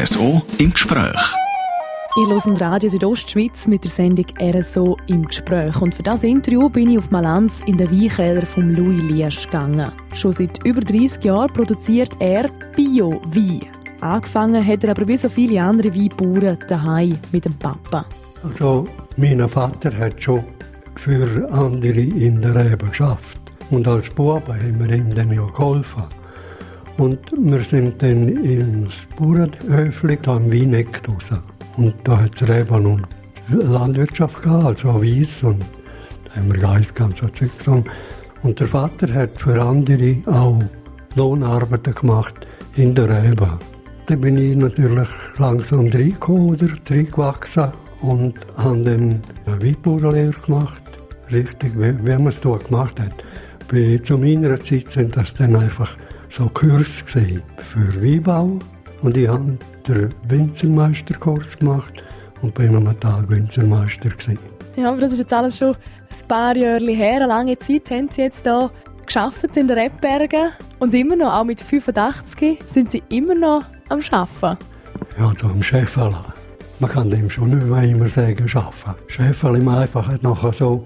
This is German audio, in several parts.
RSO im Gespräch. Ihr hört Radio Südostschweiz mit der Sendung RSO im Gespräch. Und für das Interview bin ich auf Malanz in den Weinkeller von Louis Liesch gegangen. Schon seit über 30 Jahren produziert er Bio-Wein. Angefangen hat er aber wie so viele andere Weinbauern daheim mit dem Papa. Also, mein Vater hat schon für andere in der Rebe geschafft. Und als Bub haben wir ihm dann ja geholfen. Und wir sind dann ins Bauernhöfli am Wieneck raus. Und da hat es Reben und Landwirtschaft gehabt, also Weiss. Und da haben wir Geist gehabt, so. Und der Vater hat für andere auch Lohnarbeiten gemacht in der Rebe. Da bin ich natürlich langsam reingekommen oder reingewachsen und habe dann eine Weinbauernlehre gemacht. Richtig, wie, wie man es gemacht hat. Bei, zu meiner Zeit sind das dann einfach so Kurs gesehen für Weinbau und ich habe den Winzermeisterkurs gemacht und bin am Tag Winzermeister gewesen. Ja, aber das ist jetzt alles schon ein paar Jahre her. Eine lange Zeit haben Sie jetzt hier geschafft in den Rebbergen und immer noch, auch mit 85, sind Sie immer noch am Arbeiten. Ja, so am Schäferl. Man kann dem schon nicht mehr immer sagen, arbeiten. Schäferl im einfach nachher so,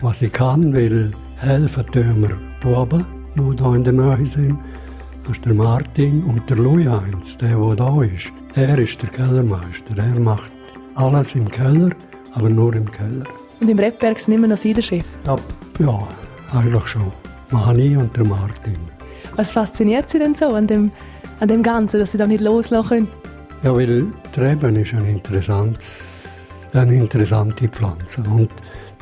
was ich kann, weil helfen tun wir Buben, die hier in der Nähe sind. Das ist der Martin und der Louis Heinz, der, der da ist. Er ist der Kellermeister. Er macht alles im Keller, aber nur im Keller. Und im Rebberg sind immer noch Sie der Chef? Ja, ja eigentlich schon. Mani und der Martin. Was fasziniert Sie denn so an dem, an dem Ganzen, dass Sie da nicht loslassen können? Ja, weil die Reben ist ein interessantes, eine interessante Pflanze. Und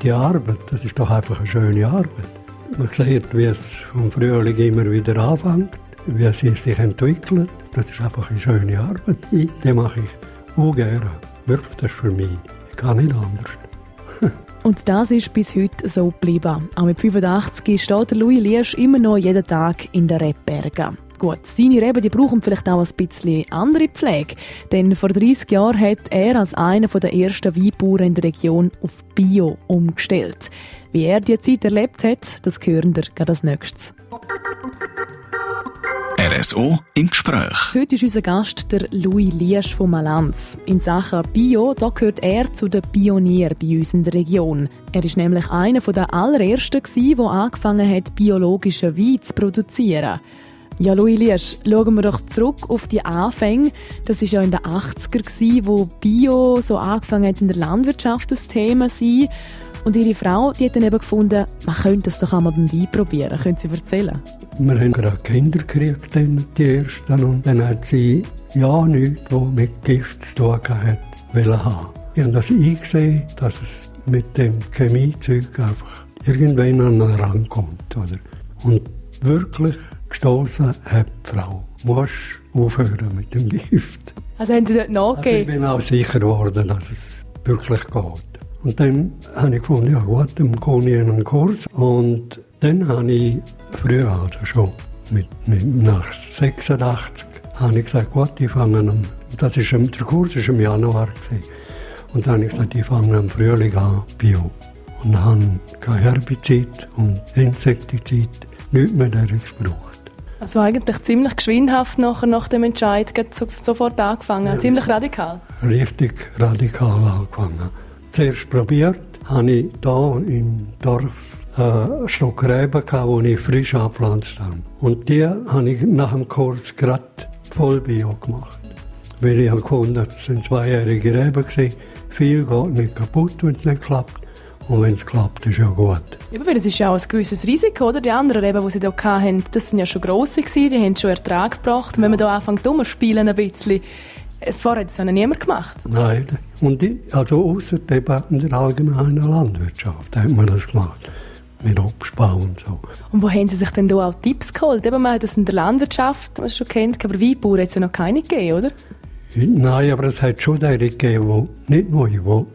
die Arbeit, das ist doch einfach eine schöne Arbeit. Man sieht, wie es vom Frühling immer wieder anfängt wie sie sich entwickelt. Das ist einfach eine schöne Arbeit. Die mache ich auch gerne. Wirklich, das ist für mich. Ich kann nicht anders. Und das ist bis heute so geblieben. Auch mit 85 steht Louis Liersch immer noch jeden Tag in den Rebbergen. Gut, seine Reben die brauchen vielleicht auch ein bisschen andere Pflege. Denn vor 30 Jahren hat er als einer der ersten Weinbauern in der Region auf Bio umgestellt. Wie er die Zeit erlebt hat, das hören wir gerade als nächstes. RSO im Gespräch. Heute ist unser Gast der Louis Liesch von Malanz. In Sachen Bio da gehört er zu den Pionieren bei uns in der Region. Er ist nämlich einer der allerersten, der angefangen hat, biologischen Wein zu produzieren. Ja, Louis Liesch, schauen wir doch zurück auf die Anfänge. Das war ja in den 80er, wo Bio so angefangen hat, in der Landwirtschaft das Thema zu sein. Und ihre Frau, die hat dann eben gefunden, man könnte das doch einmal beim Wein probieren. Können Sie erzählen? Wir haben gerade Kinder gekriegt, die ersten. Und dann hat sie ja nichts, was mit Gift zu tun hat, wollen haben. Ich habe das eingesehen, dass es mit dem Chemiezeug einfach irgendwann an den Rand kommt. Oder? Und wirklich gestoßen hat die Frau. Du musst aufhören mit dem Gift. Also haben Sie dort nachgegeben? Also ich bin auch sicher geworden, dass es wirklich geht. Und dann habe ich gefunden, ja gut, dann gehe ich in einen Kurs. Und dann habe ich früher, also schon mit, mit, nach 86, habe ich gesagt, gut, ich fange an, das ist, der Kurs war im Januar. Gewesen. Und dann habe ich gesagt, ich fange am Frühling an, Bio. Und habe kein Herbizid und Insektizid, nichts mehr dergleichen gebraucht. Also eigentlich ziemlich geschwindhaft nachher, nach dem Entscheid sofort angefangen, ja. ziemlich radikal? Richtig radikal angefangen. Zuerst probiert, habe ich hier im Dorf ein Stück Reben gehabt, die ich frisch angepflanzt habe. Und die habe ich nach dem Kurs gerade voll Bio gemacht. Weil ich habe gefunden, das sind zweijährige Reben. Viel geht nicht kaputt, wenn es nicht klappt. Und wenn es klappt, ist ja gut. Ja, das ist ja auch ein gewisses Risiko, oder? Die anderen Reben, die sie hier hatten, das sind ja schon grosse die haben schon Ertrag gebracht. Und wenn man da anfängt, umzuspielen ein bisschen, Vorher hat das noch niemand gemacht? Nein, und die, also außer in der allgemeinen Landwirtschaft hat man das gemacht. Mit Obstbau und so. Und wo haben Sie sich denn da auch Tipps geholt? Eben, man hat das in der Landwirtschaft was schon kennt, aber Weinbauern hat es ja noch keine gegeben, oder? Nein, aber es hat schon die gegeben, die nicht nur, wo,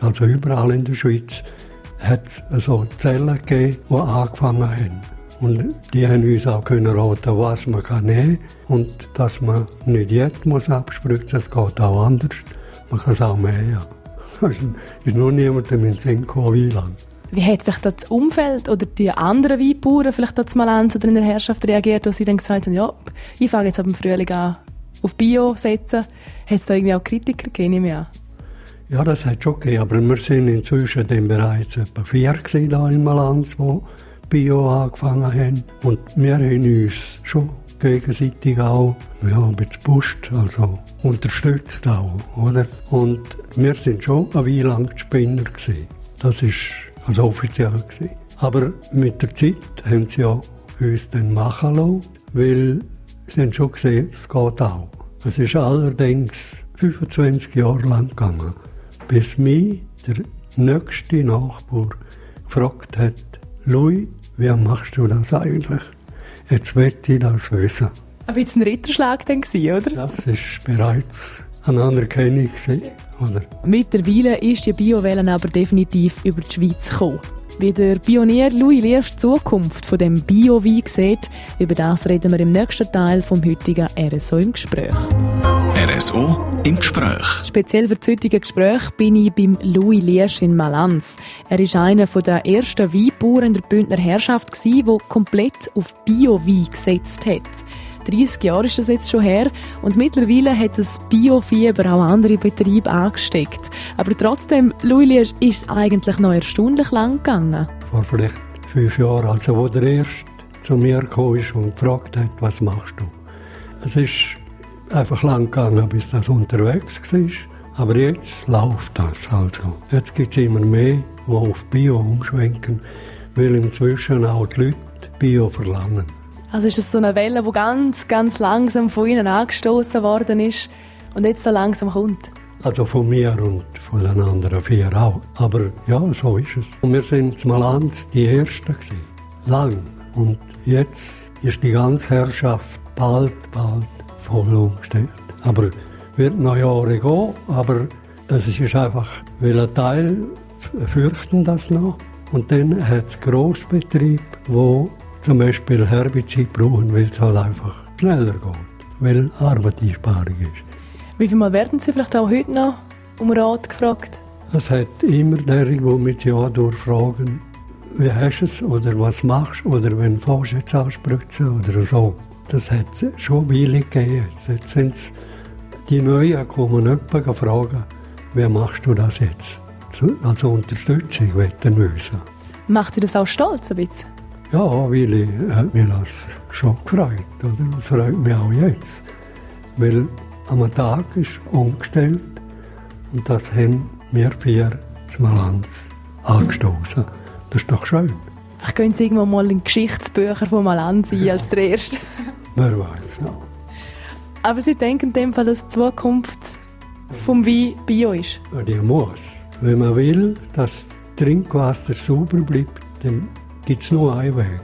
also überall in der Schweiz, hat es so Zellen gegeben, die angefangen haben. Und die haben uns auch können raten, was man kann nehmen kann und dass man nicht jetzt muss abspritzen, es geht auch anders. Man kann es auch mehr. Ja. Es ist noch niemandem in den Sinn gekommen, wie lange. Wie hat vielleicht das Umfeld oder die anderen Weinbauern vielleicht das mal an oder in der Herrschaft reagiert, wo sie dann gesagt haben, ja, ich fange jetzt ab dem Frühling an auf Bio setzen. Hat es da irgendwie auch Kritiker gegeben? Ja, ja das hat schon gegeben, aber wir sind inzwischen dann bereits etwa vier hier in Malanz, die Bio angefangen haben. Und wir haben uns schon gegenseitig auch ein bisschen gepusht, also unterstützt auch, oder? Und wir sind schon eine Weile lang Spinner gewesen. Das war also offiziell gewesen. Aber mit der Zeit haben sie ja uns dann machen lassen, weil sie haben schon gesehen, es geht auch. Es ist allerdings 25 Jahre lang gegangen, bis mich der nächste Nachbar gefragt hat, Louis, wie machst du das eigentlich? Jetzt möchte ich das wissen. Ein bisschen ein Ritterschlag dann oder? Das war bereits eine Anerkennung. Oder? Mittlerweile ist die Biowelle aber definitiv über die Schweiz gekommen. Wie der Pionier Louis Liersch die Zukunft von dem Bio-Wein sieht, über das reden wir im nächsten Teil vom heutigen RSO im Gespräch. RSO im Gespräch. Speziell für das heutige Gespräch bin ich beim Louis Liersch in Malanz. Er war einer der ersten Weinbauern der Bündner Herrschaft, der komplett auf Bio-Wein gesetzt hat. 30 Jahre ist das jetzt schon her und mittlerweile hat das Biofieber auch andere Betriebe angesteckt. Aber trotzdem, Louis, ist es eigentlich noch erstaunlich lang gegangen. Vor vielleicht fünf Jahren, also wo der Erste zu mir kam und gefragt hat, was machst du? Es ist einfach lang gegangen, bis das unterwegs war. Aber jetzt läuft das also. Jetzt gibt es immer mehr, die auf Bio umschwenken, weil inzwischen auch die Leute Bio verlangen. Also ist das so eine Welle, die ganz, ganz langsam von Ihnen angestoßen worden ist und jetzt so langsam kommt? Also von mir und von den anderen vier auch. Aber ja, so ist es. Und wir sind mal eins die Ersten gewesen. Lang. Und jetzt ist die ganze Herrschaft bald, bald voll umgestellt. Aber wird noch Jahre gehen, aber es ist einfach, weil ein Teil fürchten das noch. Und dann hat es Grossbetrieb, wo zum Beispiel Herbizid brauchen, weil es halt einfach schneller geht, weil Arbeitseinsparung ist. Wie viel Mal werden Sie vielleicht auch heute noch um Rat gefragt? Es hat immer derjenige, die mich Jahr durchfragen, wie hast du es oder was machst du oder wenn du jetzt anspritzen oder so. Das hat es schon Weile gegeben. Jetzt sind die Neuen kommen jemanden fragen, wie machst du das jetzt? Als Unterstützung wetten müssen. Macht Sie das auch stolz ein bisschen? Ja, Willi hat mich das schon gefreut. Oder? Das freut mich auch jetzt. Weil am Tag ist umgestellt und das haben wir vier zum Malanz angestoßen. Das ist doch schön. Vielleicht gehen Sie irgendwann mal in Geschichtsbücher von Malanz ein als der Erste. Wer weiß, ja. Aber Sie denken in dem Fall, dass die Zukunft vom Wein Bio ist? Ja, die muss. Wenn man will, dass Trinkwasser sauber bleibt, dann gibt es nur einen Weg.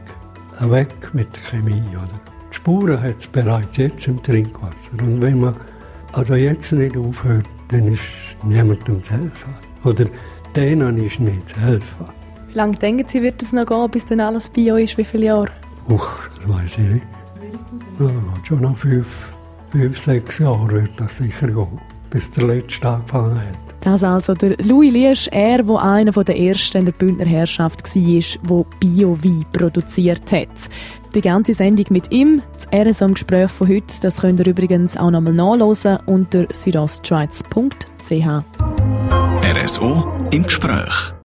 Ein Weg mit der Chemie. Oder? Die Spuren hat es bereits jetzt im Trinkwasser. Und wenn man also jetzt nicht aufhört, dann ist niemandem zu helfen. Oder denen ist nicht zu helfen. Wie lange denken Sie, wird es noch gehen, bis dann alles Bio ist? Wie viele Jahre? Uch, das weiß ich nicht. Ja, schon nach fünf, fünf, sechs Jahren wird das sicher gehen, bis der letzte angefangen hat. Das also der Louis Liesch, er, der einer der ersten in der Bündner Herrschaft war, der Bio-Wein produziert hat. Die ganze Sendung mit ihm, das RSO-Gespräch von heute, das könnt ihr übrigens auch nochmal nachlesen unter südostschweiz.ch. RSO im Gespräch.